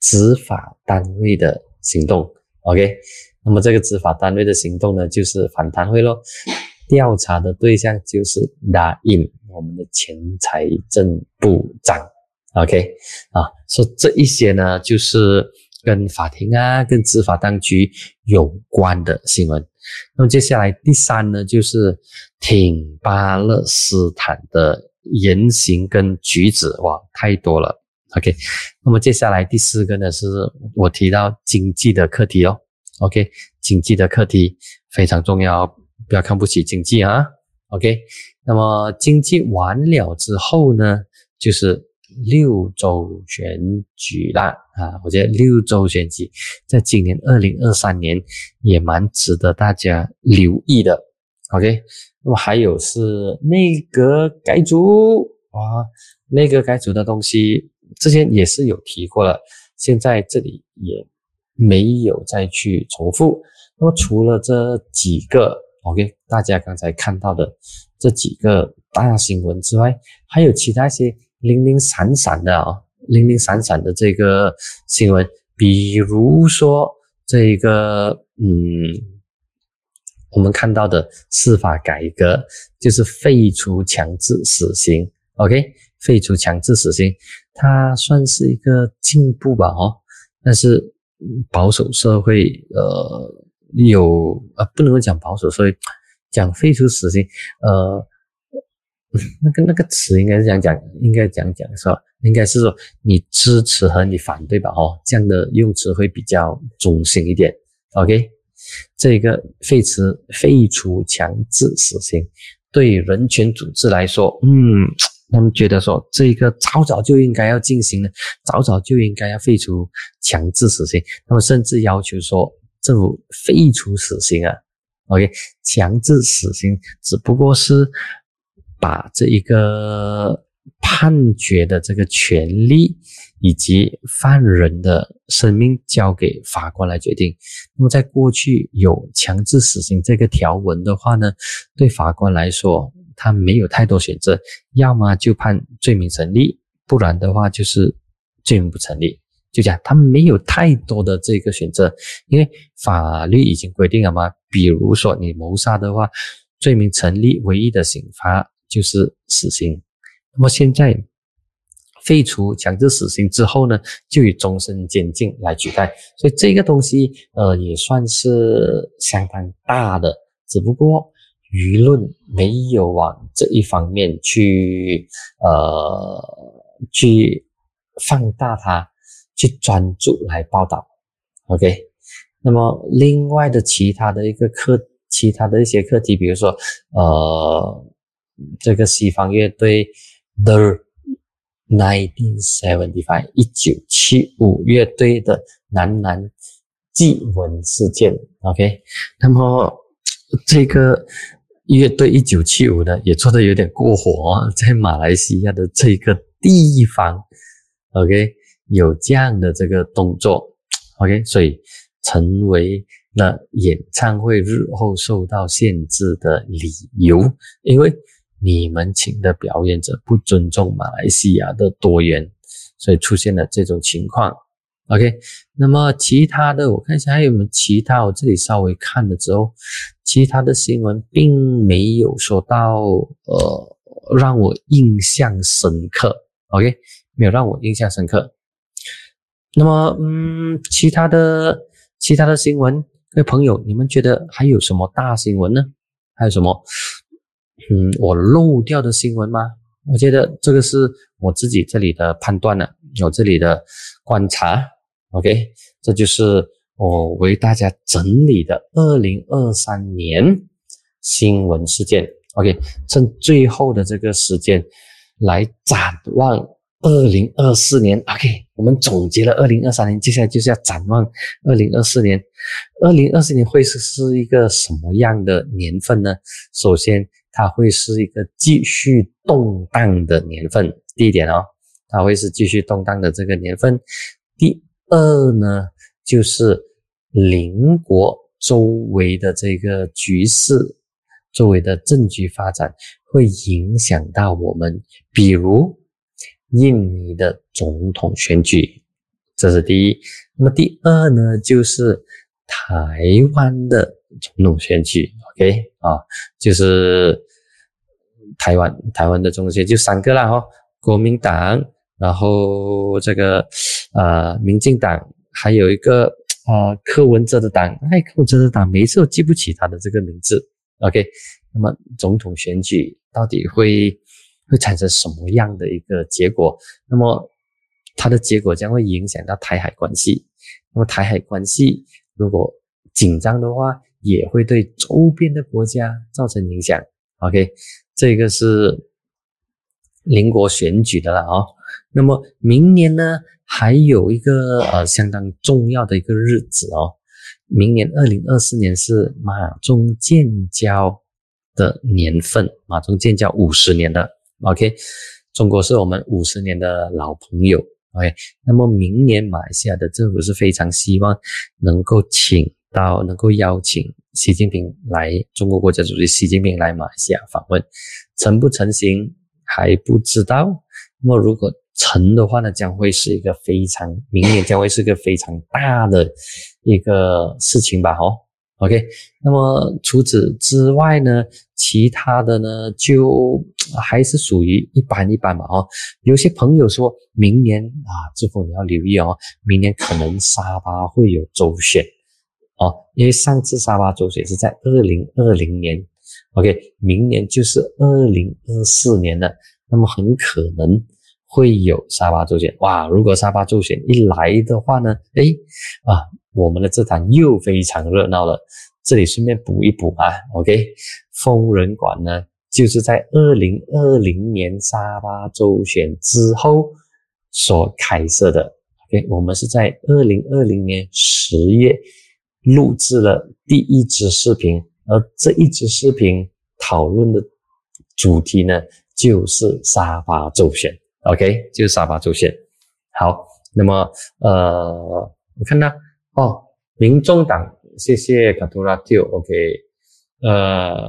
执法单位的行动，OK，那么这个执法单位的行动呢，就是反贪会咯。(laughs) 调查的对象就是答应我们的前财政部长，OK，啊，说这一些呢，就是跟法庭啊、跟执法当局有关的新闻。那么接下来第三呢，就是挺巴勒斯坦的言行跟举止，哇，太多了。OK，那么接下来第四个呢，是我提到经济的课题哦。OK，经济的课题非常重要，不要看不起经济啊。OK，那么经济完了之后呢，就是六周选举啦啊。我觉得六周选举在今年二零二三年也蛮值得大家留意的。OK，那么还有是内阁改组啊，内阁改组的东西。之前也是有提过了，现在这里也没有再去重复。那么除了这几个，OK，大家刚才看到的这几个大新闻之外，还有其他一些零零散散的啊，零零散散的这个新闻，比如说这一个，嗯，我们看到的司法改革，就是废除强制死刑，OK，废除强制死刑。它算是一个进步吧，哦，但是保守社会，呃，有呃，不能够讲保守社会，讲废除死刑，呃，(laughs) 那个那个词应该是这样讲，应该讲讲是吧？应该是说你支持和你反对吧，哦，这样的用词会比较中性一点。OK，这个废除废除强制死刑，对人权组织来说，嗯。他们觉得说，这一个早早就应该要进行了，早早就应该要废除强制死刑。他们甚至要求说，政府废除死刑啊。OK，强制死刑只不过是把这一个判决的这个权利以及犯人的生命交给法官来决定。那么在过去有强制死刑这个条文的话呢，对法官来说。他没有太多选择，要么就判罪名成立，不然的话就是罪名不成立，就讲他没有太多的这个选择，因为法律已经规定了嘛。比如说你谋杀的话，罪名成立，唯一的刑罚就是死刑。那么现在废除强制死刑之后呢，就以终身监禁来取代。所以这个东西呃也算是相当大的，只不过。舆论没有往这一方面去，呃，去放大它，去专注来报道。OK，那么另外的其他的一个课，其他的一些课题，比如说，呃，这个西方乐队 The Nineteen Seventy Five 一九七五乐队的男男祭文事件。OK，那么这个。乐队一九七五呢，也做的有点过火，在马来西亚的这个地方，OK，有这样的这个动作，OK，所以成为了演唱会日后受到限制的理由，因为你们请的表演者不尊重马来西亚的多元，所以出现了这种情况。，OK，那么其他的我看一下还有没有其他，我这里稍微看了之后。其他的新闻并没有说到，呃，让我印象深刻。OK，没有让我印象深刻。那么，嗯，其他的其他的新闻，各位朋友，你们觉得还有什么大新闻呢？还有什么，嗯，我漏掉的新闻吗？我觉得这个是我自己这里的判断了，我这里的观察。OK，这就是。我为大家整理的二零二三年新闻事件，OK，趁最后的这个时间来展望二零二四年，OK，我们总结了二零二三年，接下来就是要展望二零二四年。二零二四年会是是一个什么样的年份呢？首先，它会是一个继续动荡的年份，第一点哦，它会是继续动荡的这个年份。第二呢？就是邻国周围的这个局势，周围的政局发展会影响到我们，比如印尼的总统选举，这是第一。那么第二呢，就是台湾的总统选举。OK 啊，就是台湾台湾的总统选就三个啦哈，国民党，然后这个呃民进党。还有一个啊，柯文哲的党，哎，柯文哲的党，每次都记不起他的这个名字。OK，那么总统选举到底会会产生什么样的一个结果？那么它的结果将会影响到台海关系。那么台海关系如果紧张的话，也会对周边的国家造成影响。OK，这个是邻国选举的了啊。那么明年呢？还有一个呃相当重要的一个日子哦，明年二零二四年是马中建交的年份，马中建交五十年的 OK，中国是我们五十年的老朋友 OK，那么明年马来西亚的政府是非常希望能够请到，能够邀请习近平来中国国家主席习近平来马来西亚访问，成不成行还不知道，那么如果。成的话呢，将会是一个非常明年将会是个非常大的一个事情吧，哦 o k 那么除此之外呢，其他的呢就还是属于一般一般吧，哦，有些朋友说明年啊，志峰你要留意哦，明年可能沙巴会有周选哦，因为上次沙巴周选是在二零二零年，OK，明年就是二零二四年了，那么很可能。会有沙巴周选哇！如果沙巴周选一来的话呢，哎啊，我们的这场又非常热闹了。这里顺便补一补啊，OK，疯人馆呢就是在二零二零年沙巴周选之后所开设的。OK，我们是在二零二零年十月录制了第一支视频，而这一支视频讨论的主题呢就是沙巴周选。OK，就是沙发出现。好，那么呃，我看到哦，民众党，谢谢卡图拉蒂。OK，呃，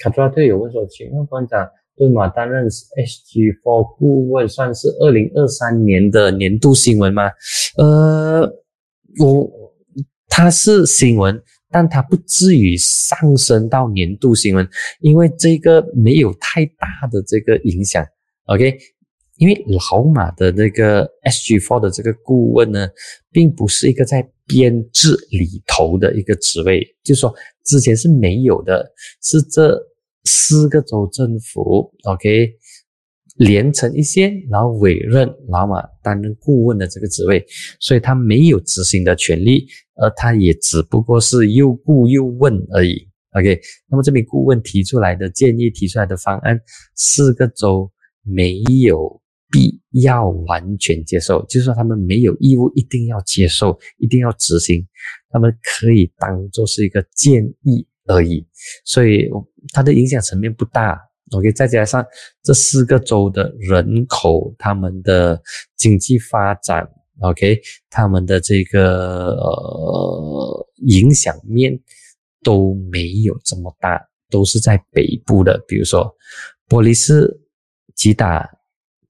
卡图拉蒂有问说，请问馆长，顿马担任 SG4 顾问，算是二零二三年的年度新闻吗？呃，我它是新闻，但它不至于上升到年度新闻，因为这个没有太大的这个影响。OK。因为老马的那个 SG4 的这个顾问呢，并不是一个在编制里头的一个职位，就是说之前是没有的，是这四个州政府 OK 连成一线，然后委任老马担任顾问的这个职位，所以他没有执行的权利，而他也只不过是又顾又问而已。OK，那么这名顾问提出来的建议、提出来的方案，四个州没有。必要完全接受，就是说他们没有义务一定要接受，一定要执行，他们可以当做是一个建议而已，所以它的影响层面不大。OK，再加上这四个州的人口，他们的经济发展，OK，他们的这个呃影响面都没有这么大，都是在北部的，比如说波利斯、吉达。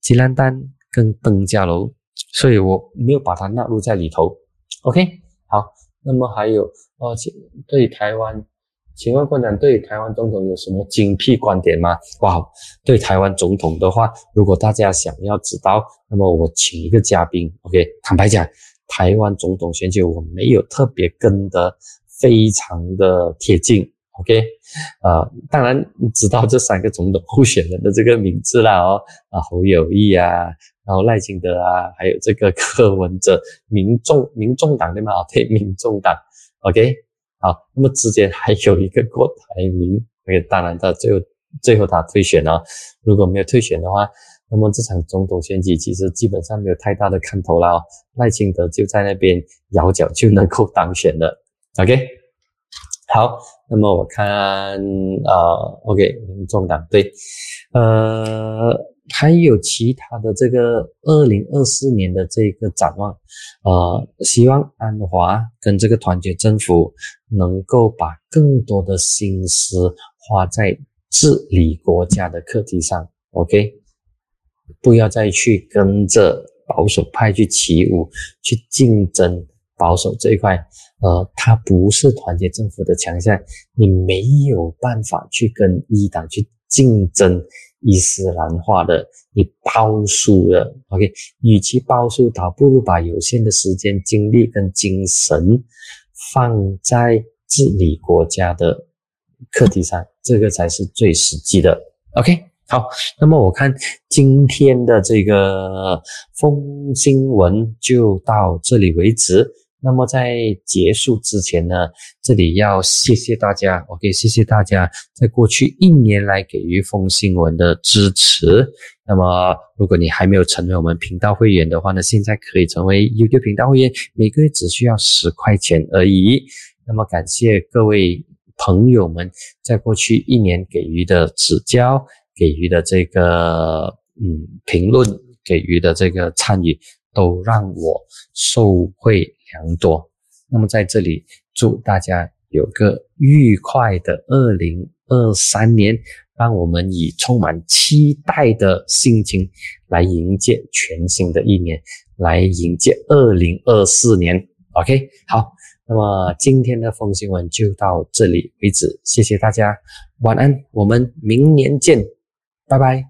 吉兰丹跟登嘉楼，所以我没有把它纳入在里头。OK，好，那么还有呃，对台湾，请问馆长对台湾总统有什么精辟观点吗？哇，对台湾总统的话，如果大家想要知道，那么我请一个嘉宾。OK，坦白讲，台湾总统选举我没有特别跟得非常的贴近。OK，呃，当然知道这三个总统候选人的这个名字啦，哦，啊，侯友谊啊，然后赖清德啊，还有这个柯文哲，民众民众党对吗？啊对，民众党。OK，好，那么之间还有一个郭台铭，OK，当然他最后最后他退选了，如果没有退选的话，那么这场总统选举其实基本上没有太大的看头了哦，赖清德就在那边摇脚就能够当选了。OK。好，那么我看呃，OK，民众党对，呃，还有其他的这个二零二四年的这个展望，呃，希望安华跟这个团结政府能够把更多的心思花在治理国家的课题上，OK，不要再去跟着保守派去起舞，去竞争。保守这一块，呃，它不是团结政府的强项，你没有办法去跟一党去竞争伊斯兰化的，你包输了。OK，与其包输，倒不如把有限的时间、精力跟精神放在治理国家的课题上，这个才是最实际的。OK，好，那么我看今天的这个风新闻就到这里为止。那么在结束之前呢，这里要谢谢大家，OK，谢谢大家在过去一年来给予风新闻的支持。那么如果你还没有成为我们频道会员的话呢，现在可以成为 YouTube 频道会员，每个月只需要十块钱而已。那么感谢各位朋友们在过去一年给予的指教，给予的这个嗯评论，给予的这个参与，都让我受惠。良多，那么在这里祝大家有个愉快的二零二三年，让我们以充满期待的心情来迎接全新的一年，来迎接二零二四年。OK，好，那么今天的风新闻就到这里为止，谢谢大家，晚安，我们明年见，拜拜。